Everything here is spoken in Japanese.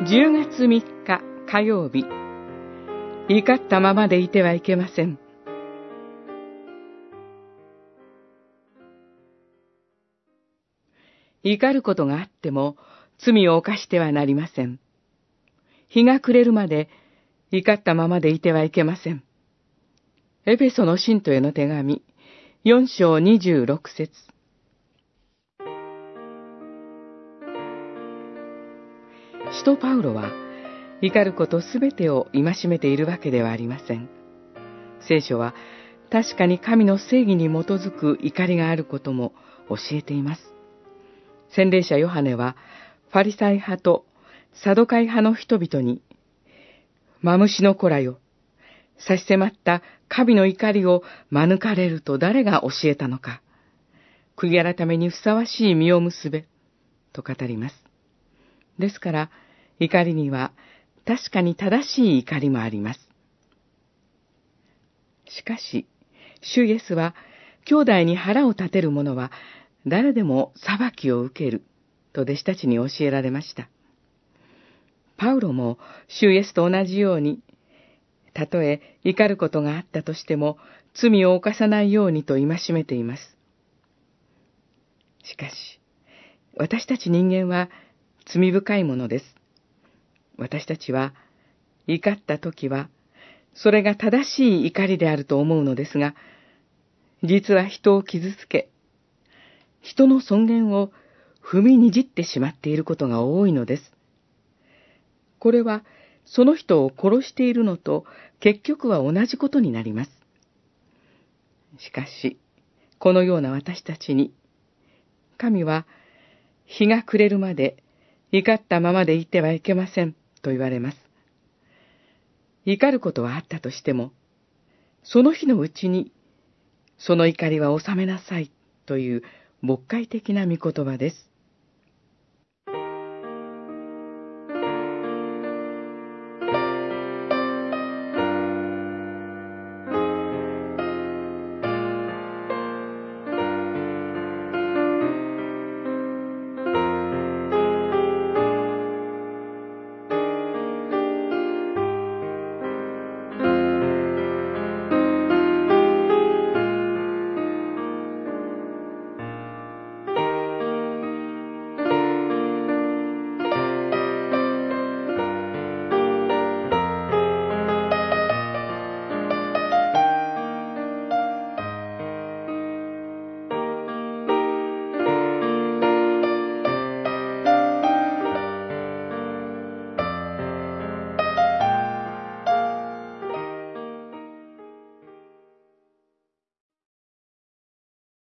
10月3日火曜日怒ったままでいてはいけません怒ることがあっても罪を犯してはなりません。日が暮れるまで怒ったままでいてはいけません。エペソの信徒への手紙、4章26節使徒パウロは、怒ることすべてを戒めているわけではありません。聖書は、確かに神の正義に基づく怒りがあることも教えています。洗礼者ヨハネは、ファリサイ派とサドカイ派の人々に、マムシの子らよ、差し迫った神の怒りを免れると誰が教えたのか。悔い改めにふさわしい実を結べ、と語ります。ですから、怒りには確かに正しい怒りもあります。しかし、主イエスは、兄弟に腹を立てる者は、誰でも裁きを受ける、と弟子たちに教えられました。パウロも、主イエスと同じように、たとえ怒ることがあったとしても、罪を犯さないようにと戒めています。しかし、私たち人間は罪深いものです。私たちは、怒った時は、それが正しい怒りであると思うのですが、実は人を傷つけ、人の尊厳を踏みにじってしまっていることが多いのです。これは、その人を殺しているのと結局は同じことになります。しかし、このような私たちに、神は、日が暮れるまで怒ったままでいてはいけませんと言われます。怒ることはあったとしても、その日のうちに、その怒りは収めなさいという牧会的な御言葉です。